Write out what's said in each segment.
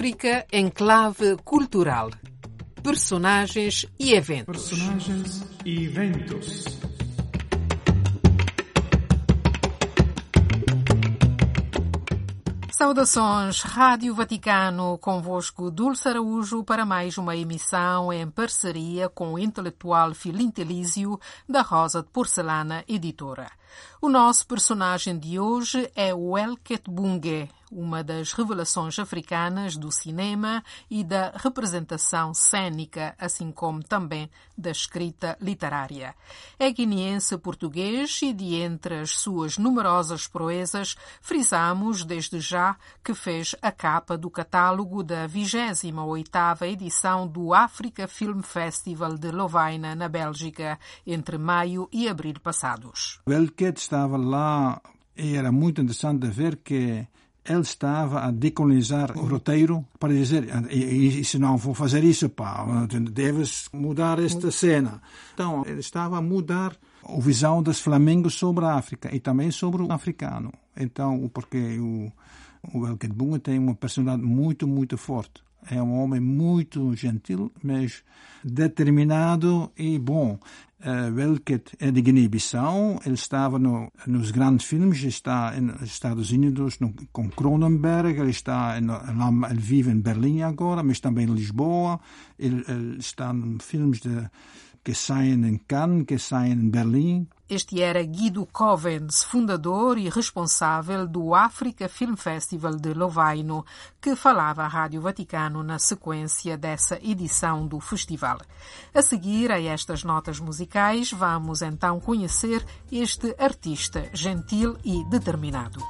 África em clave cultural. Personagens e eventos. Personagens e eventos. Saudações, Rádio Vaticano, convosco Dulce Araújo para mais uma emissão em parceria com o intelectual Filintelísio da Rosa de Porcelana Editora. O nosso personagem de hoje é o Elket Bunge, uma das revelações africanas do cinema e da representação cênica, assim como também da escrita literária. É guineense português e, de entre as suas numerosas proezas, frisamos desde já que fez a capa do catálogo da 28ª edição do Africa Film Festival de Lovaina, na Bélgica, entre maio e abril passados. O Elket estava lá e era muito interessante ver que ele estava a decolonizar o roteiro para dizer e, e, se não vou fazer isso, pá, deves mudar esta cena. Então, ele estava a mudar a visão dos flamengos sobre a África e também sobre o africano. Então, porque o, o Elket Bunga tem uma personalidade muito, muito forte. É um homem muito gentil, mas determinado e bom. Welket é de Guiné-Bissau. Ele estava no, nos grandes filmes, está nos Estados Unidos no, com Cronenberg, ele, está em, ele vive em Berlim agora, mas também em Lisboa. Ele, ele está em filmes de, que saem em Cannes, que saem em Berlim. Este era Guido Covens, fundador e responsável do Africa Film Festival de Lovaino, que falava à Rádio Vaticano na sequência dessa edição do festival. A seguir a estas notas musicais, vamos então conhecer este artista gentil e determinado.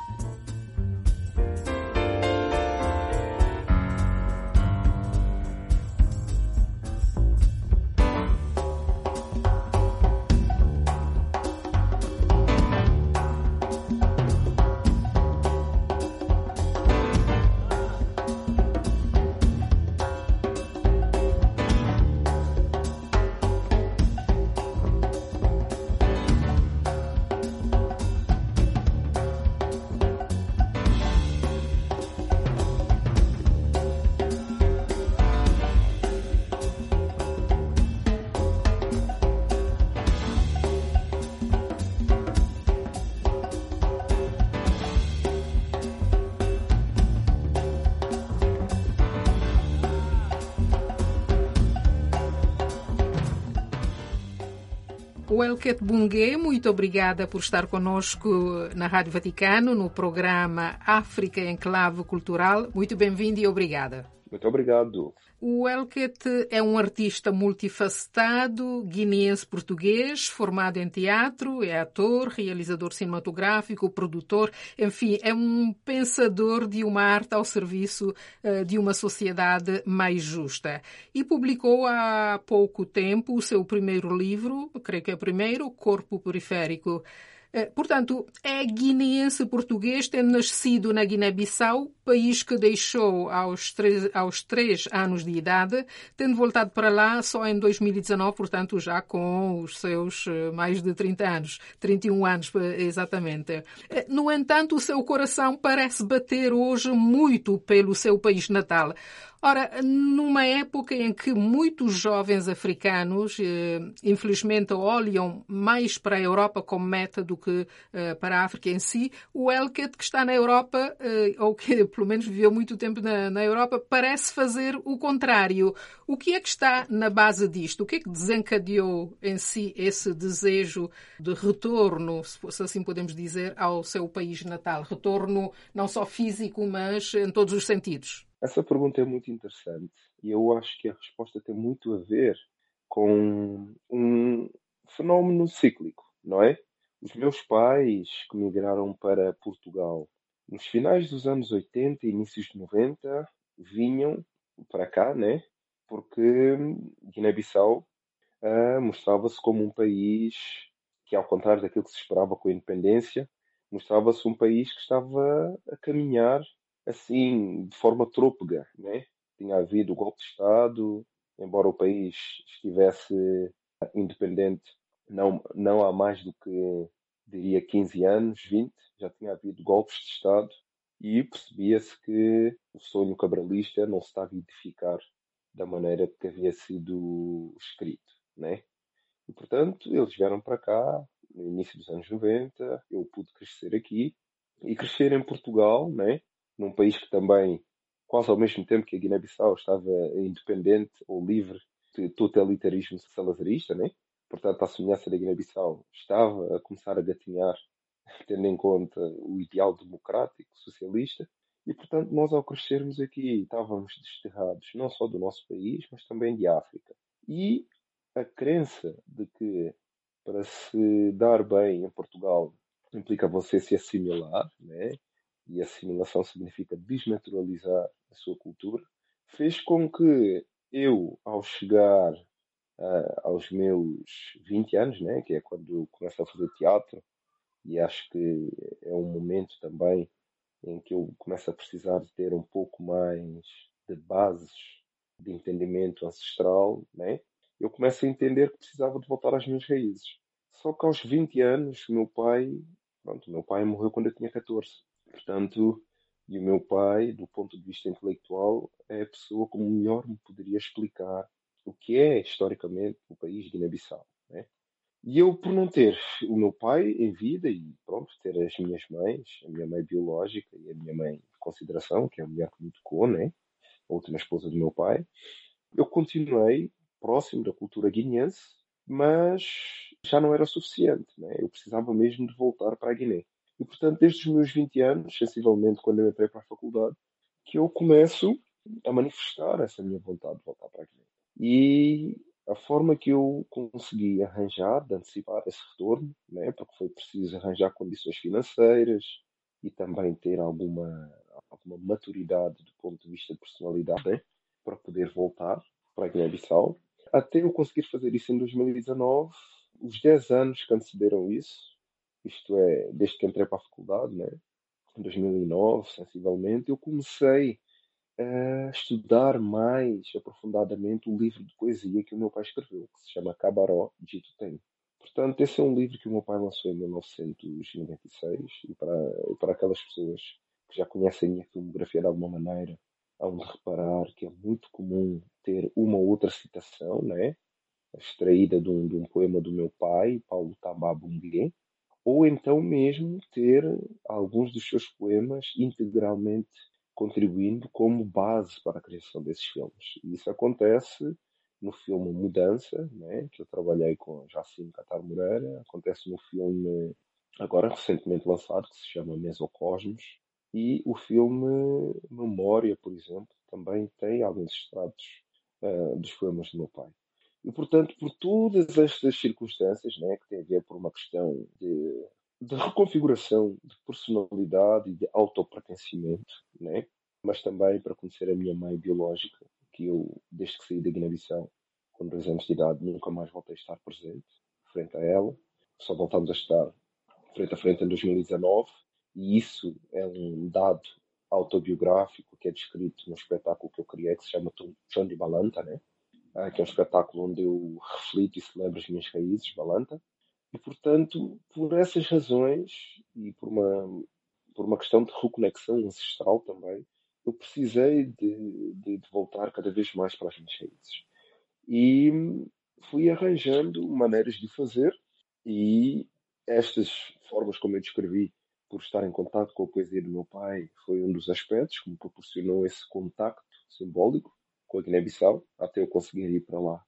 Welket Bungue, muito obrigada por estar conosco na Rádio Vaticano, no programa África em Clave Cultural. Muito bem-vindo e obrigada. Muito obrigado. O Elket é um artista multifacetado, guineense-português, formado em teatro, é ator, realizador cinematográfico, produtor, enfim, é um pensador de uma arte ao serviço uh, de uma sociedade mais justa. E publicou há pouco tempo o seu primeiro livro, creio que é o primeiro, Corpo Periférico. Portanto, é guineense português, tendo nascido na Guiné-Bissau, país que deixou aos três, aos três anos de idade, tendo voltado para lá só em 2019, portanto, já com os seus mais de 30 anos, 31 anos exatamente. No entanto, o seu coração parece bater hoje muito pelo seu país natal. Ora, numa época em que muitos jovens africanos, eh, infelizmente, olham mais para a Europa como meta do que eh, para a África em si, o Elket, que está na Europa, eh, ou que pelo menos viveu muito tempo na, na, Europa, parece fazer o contrário. O que é que está na base disto? O que é que desencadeou em si esse desejo de retorno, se assim podemos dizer, ao seu país natal? Retorno não só físico, mas em todos os sentidos. Essa pergunta é muito interessante e eu acho que a resposta tem muito a ver com um fenómeno cíclico, não é? Os meus pais que migraram para Portugal nos finais dos anos 80 e inícios de 90 vinham para cá, né? Porque Guiné-Bissau uh, mostrava-se como um país que, ao contrário daquilo que se esperava com a independência, mostrava-se um país que estava a caminhar assim, de forma trôpega, né? Tinha havido o golpe de Estado, embora o país estivesse independente não, não há mais do que, diria, 15 anos, 20, já tinha havido golpes de Estado e percebia-se que o sonho cabralista não se estava a edificar da maneira que havia sido escrito, né? E, portanto, eles vieram para cá no início dos anos 90, eu pude crescer aqui e crescer em Portugal, né? Num país que também, quase ao mesmo tempo que a Guiné-Bissau estava independente ou livre de totalitarismo salazarista, né? Portanto, a semelhança da Guiné-Bissau estava a começar a gatinhar, tendo em conta o ideal democrático, socialista, e, portanto, nós ao crescermos aqui estávamos desterrados não só do nosso país, mas também de África. E a crença de que para se dar bem em Portugal implica você se assimilar, né? E assimilação significa desnaturalizar a sua cultura, fez com que eu, ao chegar uh, aos meus 20 anos, né? que é quando começo a fazer teatro, e acho que é um momento também em que eu começo a precisar de ter um pouco mais de bases de entendimento ancestral, né? eu começo a entender que precisava de voltar às minhas raízes. Só que aos 20 anos, meu pai, pronto, meu pai morreu quando eu tinha 14. Portanto, e o meu pai, do ponto de vista intelectual, é a pessoa como melhor me poderia explicar o que é historicamente o país de Guiné-Bissau. Né? E eu, por não ter o meu pai em vida e pronto, ter as minhas mães, a minha mãe biológica e a minha mãe de consideração, que é a mulher que me tocou, né? a última esposa do meu pai, eu continuei próximo da cultura guineense, mas já não era suficiente. Né? Eu precisava mesmo de voltar para a Guiné. E, portanto, desde os meus 20 anos, sensivelmente quando eu entrei para a faculdade, que eu começo a manifestar essa minha vontade de voltar para a Guiné. E a forma que eu consegui arranjar, de antecipar esse retorno, né, porque foi preciso arranjar condições financeiras e também ter alguma, alguma maturidade do ponto de vista de personalidade né, para poder voltar para a Guiné-Bissau. Até eu conseguir fazer isso em 2019, os 10 anos que antecederam isso, isto é, desde que entrei para a faculdade, né, em 2009, sensivelmente, eu comecei a estudar mais aprofundadamente o livro de poesia que o meu pai escreveu, que se chama Cabaró Dito Tem. Portanto, esse é um livro que o meu pai lançou em 1996 e para, para aquelas pessoas que já conhecem a minha filmografia de alguma maneira, hão de reparar que é muito comum ter uma ou outra citação, né? extraída de um, de um poema do meu pai, Paulo Tambabungue, ou então mesmo ter alguns dos seus poemas integralmente contribuindo como base para a criação desses filmes. E isso acontece no filme Mudança, né, que eu trabalhei com Jacinto Catar Moreira, acontece no filme agora recentemente lançado, que se chama Mesocosmos, e o filme Memória, por exemplo, também tem alguns extratos uh, dos poemas do meu pai. E, portanto, por todas estas circunstâncias, né, que tem a ver por uma questão de de reconfiguração de personalidade e de autopertencimento, né? mas também para conhecer a minha mãe biológica, que eu, desde que saí da Guiné-Bissau, com dois anos de idade, nunca mais voltei a estar presente frente a ela. Só voltamos a estar frente a frente em 2019, e isso é um dado autobiográfico que é descrito no espetáculo que eu criei, que se chama Chão de Balanta, né? Ah, que é um espetáculo onde eu reflito e celebro as minhas raízes, Balanta, e, portanto, por essas razões e por uma, por uma questão de reconexão ancestral também, eu precisei de, de, de voltar cada vez mais para as minhas raízes. E fui arranjando maneiras de fazer e estas formas como eu descrevi por estar em contato com a poesia do meu pai foi um dos aspectos que me proporcionou esse contacto simbólico com a Guiné-Bissau até eu conseguir ir para lá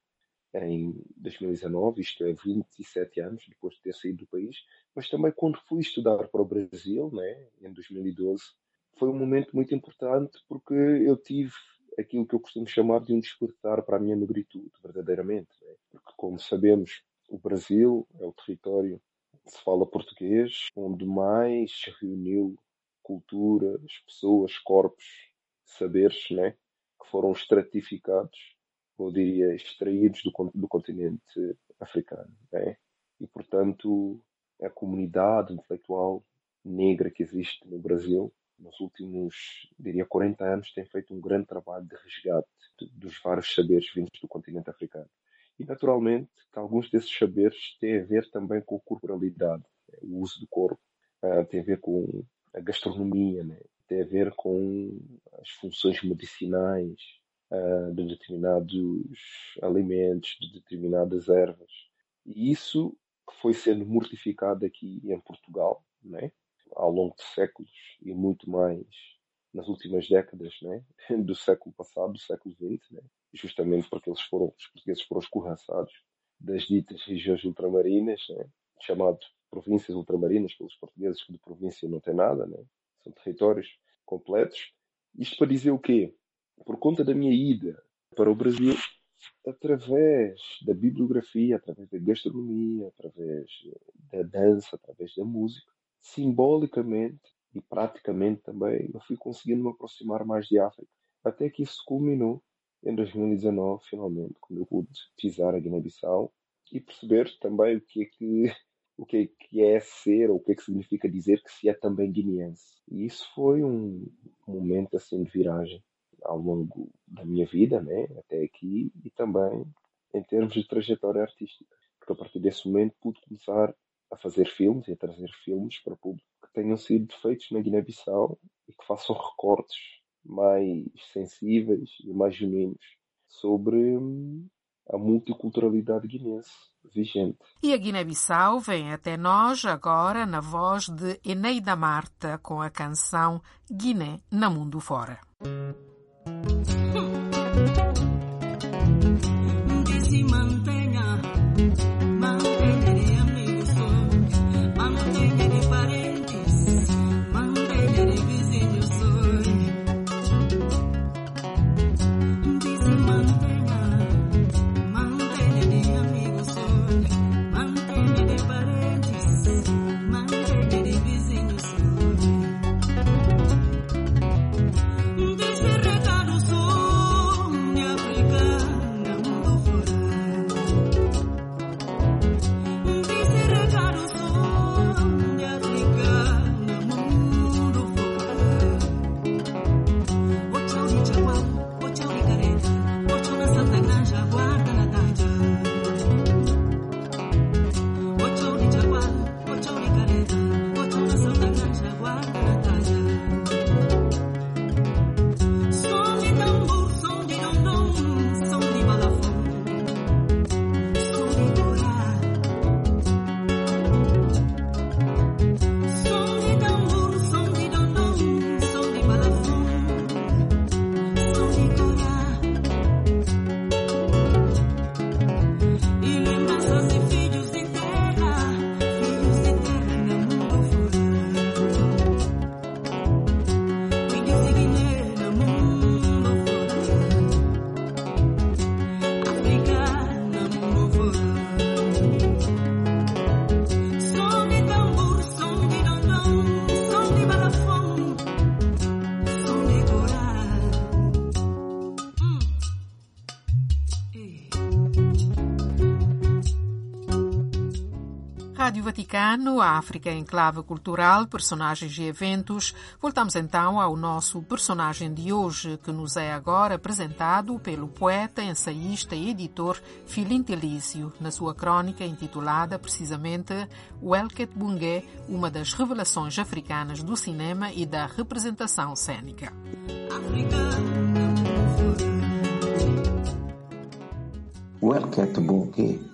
em 2019, isto é 27 anos depois de ter saído do país, mas também quando fui estudar para o Brasil, né, em 2012, foi um momento muito importante porque eu tive aquilo que eu costumo chamar de um despertar para a minha negritude, verdadeiramente. Né? Porque, como sabemos, o Brasil é o território que se fala português, onde mais se reuniu culturas, pessoas, corpos, saberes, né? Que foram estratificados eu diria, extraídos do, do continente africano. Né? E, portanto, a comunidade intelectual negra que existe no Brasil, nos últimos, diria, 40 anos, tem feito um grande trabalho de resgate dos vários saberes vindos do continente africano. E, naturalmente, que alguns desses saberes têm a ver também com a corporalidade, né? o uso do corpo, uh, tem a ver com a gastronomia, né? Tem a ver com as funções medicinais uh, de determinados alimentos, de determinadas ervas. E isso foi sendo mortificado aqui em Portugal, né? ao longo de séculos e muito mais nas últimas décadas né? do século passado, do século XX, né? justamente porque eles foram, os portugueses foram escorraçados das ditas regiões ultramarinas, né? chamado províncias ultramarinas pelos portugueses, que de província não tem nada, né? São territórios completos. Isto para dizer o quê? Por conta da minha ida para o Brasil, através da bibliografia, através da gastronomia, através da dança, através da música, simbolicamente e praticamente também, eu fui conseguindo me aproximar mais de África. Até que isso culminou em 2019, finalmente, quando eu pude pisar a Guiné-Bissau e perceber também o que é que o que é, ser ou o que que significa dizer que se é também guineense. E isso foi um momento assim de viragem ao longo da minha vida, né, até aqui e também em termos de trajetória artística, porque a partir desse momento pude começar a fazer filmes e a trazer filmes para o público que tenham sido feitos na Guiné-Bissau e que façam recortes mais sensíveis e mais genuínos sobre hum, a multiculturalidade guinense vigente. E a Guiné-Bissau vem até nós agora na voz de Eneida Marta com a canção Guiné na Mundo Fora. Vaticano, a África em clave cultural, personagens e eventos. Voltamos então ao nosso personagem de hoje, que nos é agora apresentado pelo poeta, ensaísta e editor Filinto Elísio, na sua crônica intitulada precisamente Welket Bungé, uma das revelações africanas do cinema e da representação cênica. Welket Bungé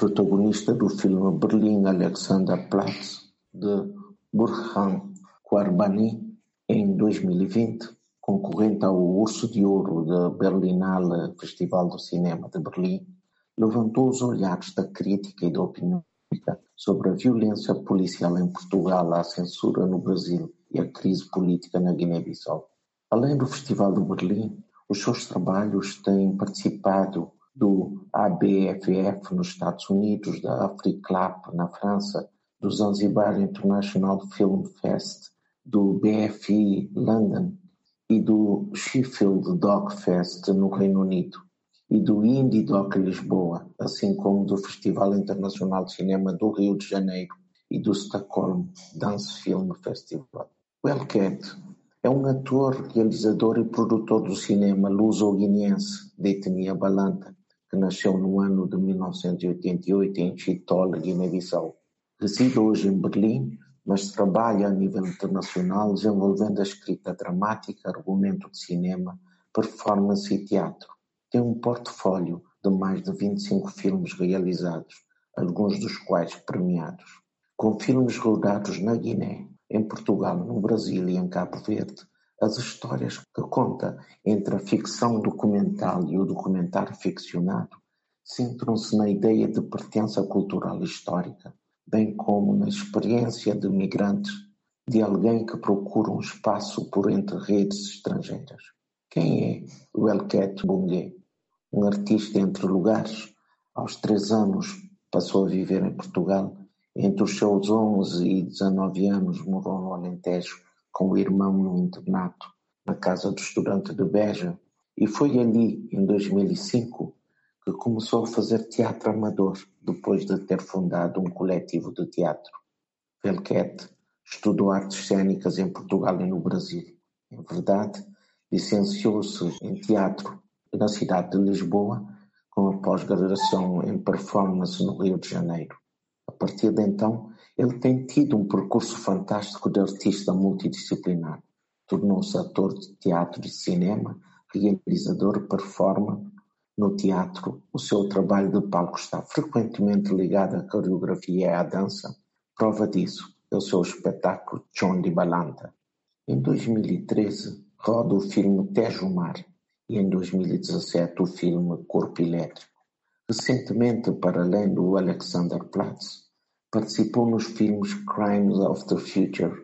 protagonista do filme Berlim Alexanderplatz de Burhan Quarbani em 2020, concorrente ao Urso de Ouro da Berlinale Festival do Cinema de Berlim, levantou os olhares da crítica e da opinião pública sobre a violência policial em Portugal, a censura no Brasil e a crise política na Guiné-Bissau. Além do Festival de Berlim, os seus trabalhos têm participado do ABFF nos Estados Unidos, da Africlap na França, do Zanzibar International Film Fest, do BFI London e do Sheffield Doc Fest no Reino Unido e do Indie Doc Lisboa, assim como do Festival Internacional de Cinema do Rio de Janeiro e do Stockholm Dance Film Festival. Wellcat é um ator, realizador e produtor do cinema luso-guineense de etnia balanta, que nasceu no ano de 1988 em Chitol, Guiné-Bissau. Reside hoje em Berlim, mas trabalha a nível internacional desenvolvendo a escrita dramática, argumento de cinema, performance e teatro. Tem um portfólio de mais de 25 filmes realizados, alguns dos quais premiados, com filmes rodados na Guiné, em Portugal, no Brasil e em Cabo Verde, as histórias que conta entre a ficção documental e o documentário ficcionado centram-se na ideia de pertença cultural e histórica, bem como na experiência de migrantes, de alguém que procura um espaço por entre redes estrangeiras. Quem é o Elket Bungue? Um artista entre lugares. Aos três anos passou a viver em Portugal. Entre os seus onze e dezenove anos morou no Alentejo com o irmão no internato, na casa do estudante de Beja. E foi ali, em 2005, que começou a fazer teatro amador depois de ter fundado um coletivo de teatro. Velquete estudou artes cênicas em Portugal e no Brasil. Em verdade, licenciou-se em teatro na cidade de Lisboa com a pós-graduação em performance no Rio de Janeiro. A partir de então, ele tem tido um percurso fantástico de artista multidisciplinar. Tornou-se ator de teatro e cinema, realizador, performer, no teatro, o seu trabalho de palco está frequentemente ligado à coreografia e à dança. Prova disso é o seu espetáculo John de Balanta. Em 2013, roda o filme Tejo Mar e em 2017 o filme Corpo Elétrico. Recentemente, para além do Alexanderplatz, participou nos filmes Crimes of the Future,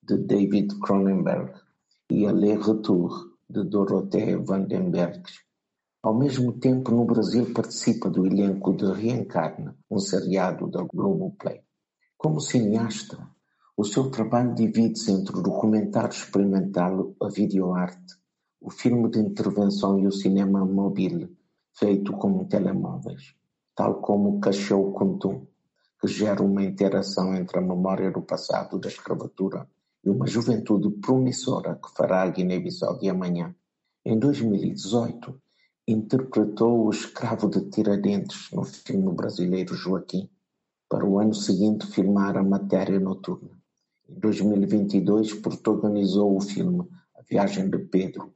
de David Cronenberg, e Aller Retour, de Dorothée Vandenberg, ao mesmo tempo, no Brasil participa do elenco de Reencarna, um seriado da Globoplay. Como cineasta, o seu trabalho divide-se entre o documentário experimental, a videoarte, o filme de intervenção e o cinema mobile, feito com telemóveis, tal como Cachorro Kuntum, que gera uma interação entre a memória do passado da escravatura e uma juventude promissora que fará a Guiné-Bissau de amanhã. Em 2018, Interpretou o escravo de Tiradentes no filme brasileiro Joaquim. Para o ano seguinte filmara Matéria Noturna. Em 2022 protagonizou o filme A Viagem de Pedro.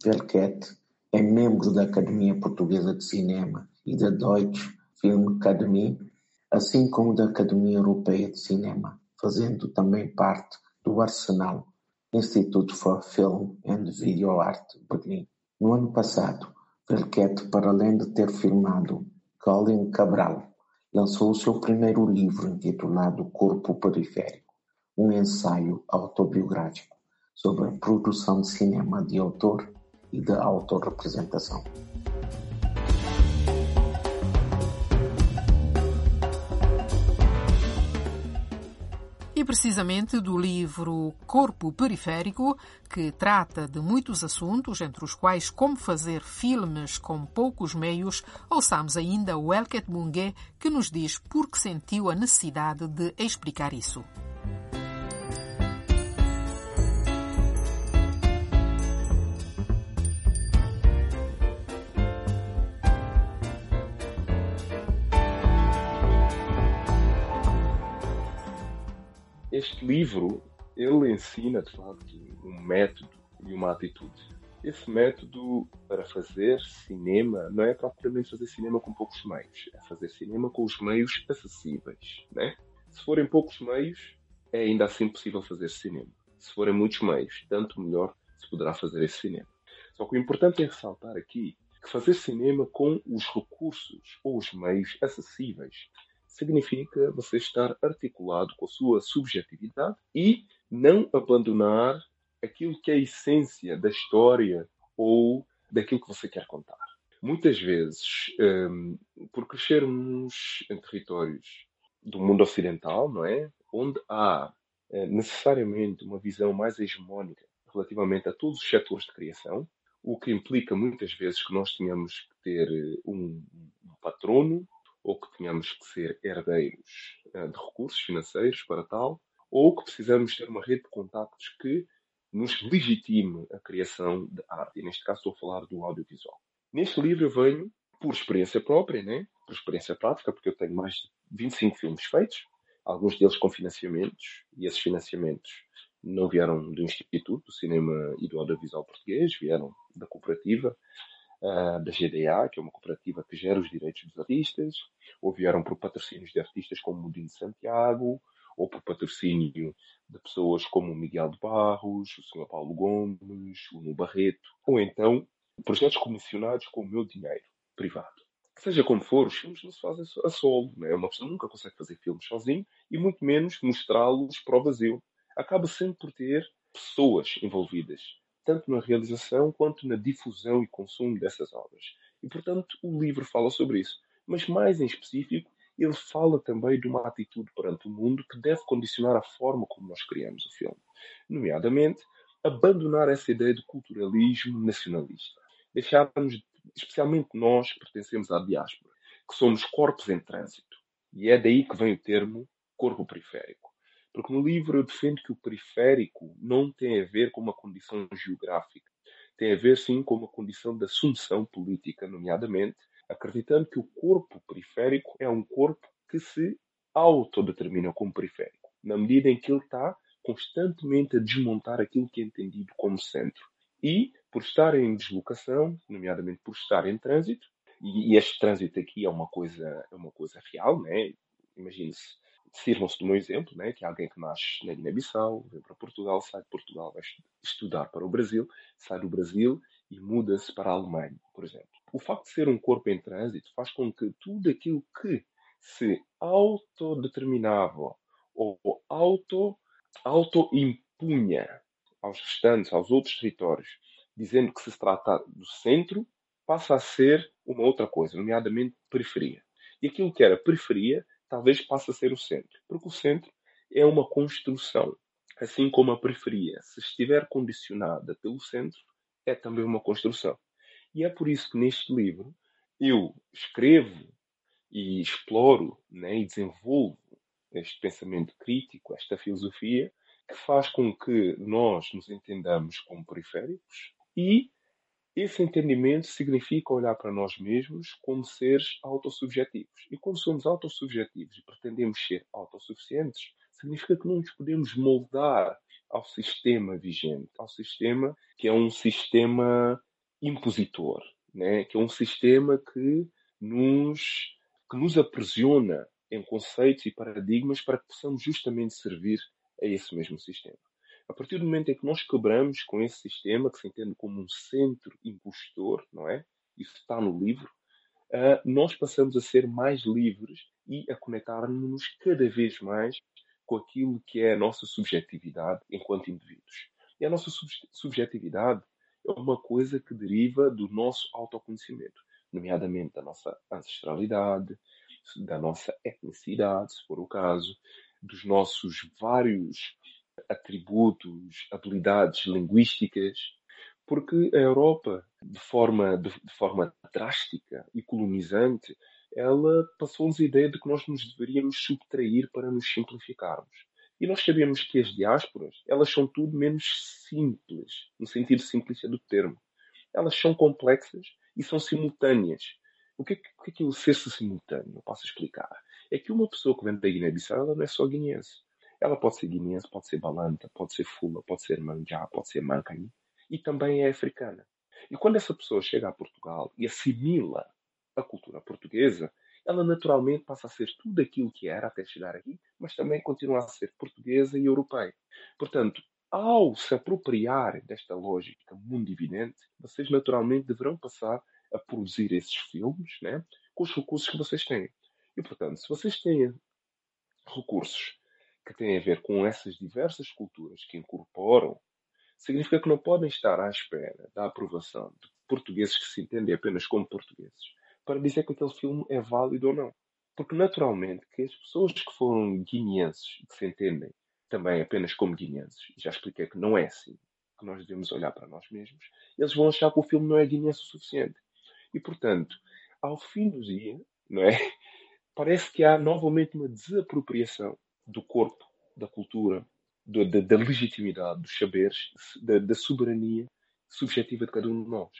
Velquete é membro da Academia Portuguesa de Cinema e da Deutsche Filmakademie, assim como da Academia Europeia de Cinema, fazendo também parte do Arsenal, Institute for Film and Video Art, Berlim. No ano passado, Velquete para além de ter filmado Colin Cabral, lançou o seu primeiro livro intitulado Corpo Periférico, um ensaio autobiográfico sobre a produção de cinema de autor e de autorrepresentação. e precisamente do livro Corpo Periférico, que trata de muitos assuntos, entre os quais como fazer filmes com poucos meios, ouçamos ainda o Elket Mungue, que nos diz por que sentiu a necessidade de explicar isso. Este livro ele ensina de facto um método e uma atitude. Esse método para fazer cinema não é propriamente fazer cinema com poucos meios, é fazer cinema com os meios acessíveis. Né? Se forem poucos meios, é ainda assim possível fazer cinema. Se forem muitos meios, tanto melhor se poderá fazer esse cinema. Só que o importante é ressaltar aqui que fazer cinema com os recursos ou os meios acessíveis significa você estar articulado com a sua subjetividade e não abandonar aquilo que é a essência da história ou daquilo que você quer contar. Muitas vezes, um, por crescermos em territórios do mundo ocidental, não é? Onde há é, necessariamente uma visão mais hegemónica relativamente a todos os setores de criação, o que implica muitas vezes que nós tenhamos que ter eh, um, um patrono ou que tenhamos que ser herdeiros uh, de recursos financeiros para tal, ou que precisamos ter uma rede de contactos que nos legitime a criação de arte. E neste caso estou a falar do audiovisual. Neste livro eu venho, por experiência própria, né? por experiência prática, porque eu tenho mais de 25 filmes feitos, alguns deles com financiamentos, e esses financiamentos não vieram do Instituto do Cinema e do Audiovisual Português, vieram da cooperativa, da GDA, que é uma cooperativa que gera os direitos dos artistas, ou vieram por patrocínios de artistas como Mudinho de Santiago, ou por patrocínio de pessoas como o Miguel de Barros, o Sr. Paulo Gomes, o Nuno Barreto, ou então projetos comissionados com o meu dinheiro privado. Seja como for, os filmes não se fazem a solo. Né? Uma pessoa nunca consegue fazer filmes sozinho e muito menos mostrá-los para o vazio. Acaba sempre por ter pessoas envolvidas, tanto na realização quanto na difusão e consumo dessas obras. E, portanto, o livro fala sobre isso. Mas, mais em específico, ele fala também de uma atitude perante o mundo que deve condicionar a forma como nós criamos o filme. Nomeadamente, abandonar essa ideia de culturalismo nacionalista. Deixarmos, especialmente nós que pertencemos à diáspora, que somos corpos em trânsito. E é daí que vem o termo corpo periférico. Porque no livro eu defendo que o periférico não tem a ver com uma condição geográfica. Tem a ver, sim, com uma condição de assunção política, nomeadamente acreditando que o corpo periférico é um corpo que se autodetermina como periférico, na medida em que ele está constantemente a desmontar aquilo que é entendido como centro. E, por estar em deslocação, nomeadamente por estar em trânsito, e, este trânsito aqui é uma coisa, é uma coisa real, né? Imagine-se, sirvam-se do meu exemplo, né? que alguém que nasce na Guiné-Bissau, vem para Portugal, sai de Portugal, vai estudar para o Brasil, sai do Brasil e muda-se para a Alemanha, por exemplo o facto de ser um corpo em trânsito faz com que tudo aquilo que se autodeterminava ou auto, auto-impunha aos restantes, aos outros territórios, dizendo que se trata do centro, passa a ser uma outra coisa, nomeadamente periferia. E aquilo que era periferia, talvez passe a ser o centro, porque o centro é uma construção, assim como a periferia, se estiver condicionada pelo centro, é também uma construção. E é por isso que neste livro eu escrevo e exploro né, e desenvolvo este pensamento crítico, esta filosofia, que faz com que nós nos entendamos como periféricos e esse entendimento significa olhar para nós mesmos como seres autossubjetivos. E quando somos autossubjetivos e pretendemos ser autossuficientes, significa que não nos podemos moldar ao sistema vigente, ao sistema que é um sistema impositor, né? que é um sistema que nos, que nos aprisiona em conceitos e paradigmas para que possamos justamente servir a esse mesmo sistema. A partir do momento em que nós quebramos com esse sistema, que se entende como um centro impostor, não é? Isso está no livro, uh, nós passamos a ser mais livres e a conectar-nos cada vez mais com aquilo que é a nossa subjetividade enquanto indivíduos. E a nossa subjetividade é uma coisa que deriva do nosso autoconhecimento, nomeadamente da nossa ancestralidade, da nossa etnicidade, se for o caso, dos nossos vários atributos, habilidades linguísticas, porque a Europa, de forma, de, de forma drástica e colonizante, ela passou-nos a ideia de que nós nos deveríamos subtrair para nos simplificarmos. E nós sabemos que as diásporas, elas são tudo menos simples, no sentido simplista do termo. Elas são complexas e são simultâneas. O que é, o que, é, que é o ser simultâneo? Eu posso explicar. É que uma pessoa que vem da Guiné-Bissau, ela não é só guineense. Ela pode ser guineense, pode ser balanta, pode ser fula, pode ser manjá, pode ser mancani. E também é africana. E quando essa pessoa chega a Portugal e assimila a cultura portuguesa, ela naturalmente passa a ser tudo aquilo que era até chegar aqui, mas também continua a ser portuguesa e europeia. Portanto, ao se apropriar desta lógica mundividente, vocês naturalmente deverão passar a produzir esses filmes né, com os recursos que vocês têm. E, portanto, se vocês têm recursos que têm a ver com essas diversas culturas que incorporam, significa que não podem estar à espera da aprovação de portugueses que se entendem apenas como portugueses para dizer que aquele filme é válido ou não. Porque, naturalmente, que as pessoas que foram guineenses e que se entendem também apenas como guineenses, já expliquei que não é assim, que nós devemos olhar para nós mesmos, eles vão achar que o filme não é guineense o suficiente. E, portanto, ao fim do dia, não é? Parece que há novamente uma desapropriação do corpo, da cultura, do, da, da, legitimidade, dos saberes, da, da soberania subjetiva de cada um de nós.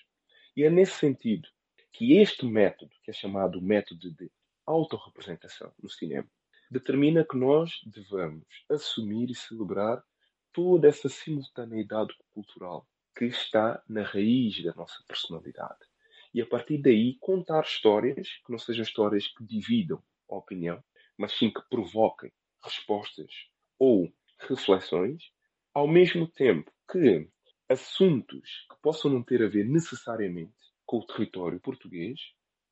E é nesse sentido que este método, que é chamado método de autorrepresentação no cinema, determina que nós devemos assumir e celebrar toda essa simultaneidade cultural que está na raiz da nossa personalidade. E a partir daí contar histórias que não sejam histórias que dividam a opinião, mas sim que provoquem respostas ou reflexões, ao mesmo tempo que assuntos que possam não ter a ver necessariamente com o território português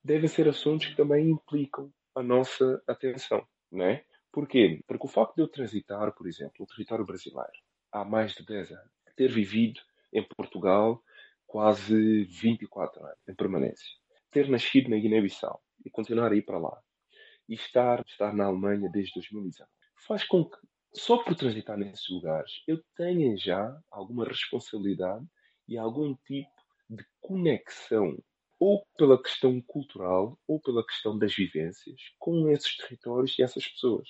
devem ser assuntos que também implicam a nossa atenção, não é? Porquê? Porque o facto de eu transitar, por exemplo, o território brasileiro há mais de 10 anos, ter vivido em Portugal quase 24 anos em permanência, ter nascido na Guiné-Bissau e continuar a ir para lá e estar, estar na Alemanha desde 2019 faz com que, só por transitar nesses lugares, eu tenha já alguma responsabilidade e algum tipo de conexão ou pela questão cultural ou pela questão das vivências com esses territórios e essas pessoas.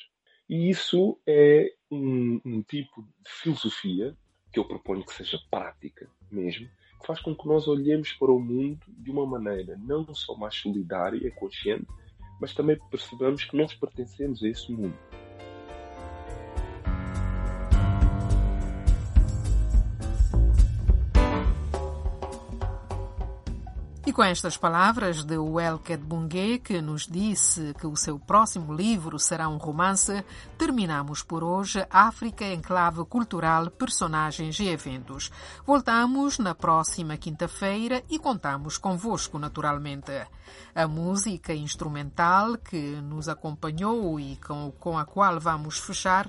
E isso é um, um tipo de filosofia que eu proponho que seja prática mesmo, que faz com que nós olhemos para o mundo de uma maneira não só mais solidária e consciente, mas também percebamos que nós pertencemos a esse mundo. E com estas palavras de Welket Bungé, que nos disse que o seu próximo livro será um romance, terminamos por hoje África Enclave Cultural, Personagens e Eventos. Voltamos na próxima quinta-feira e contamos convosco, naturalmente. A música instrumental que nos acompanhou e com, com a qual vamos fechar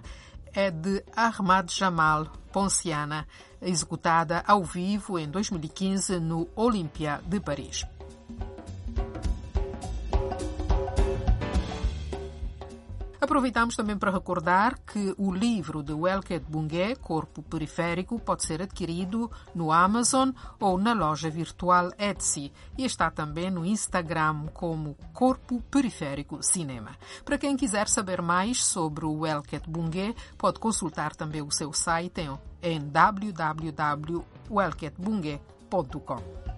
é de Ahmad Jamal Ponciana executada ao vivo em 2015 no Olympia de Paris. Aproveitamos também para recordar que o livro de Welket Bungé, Corpo Periférico, pode ser adquirido no Amazon ou na loja virtual Etsy e está também no Instagram como Corpo Periférico Cinema. Para quem quiser saber mais sobre o Welket Bungé, pode consultar também o seu site em www.welketbunge.com.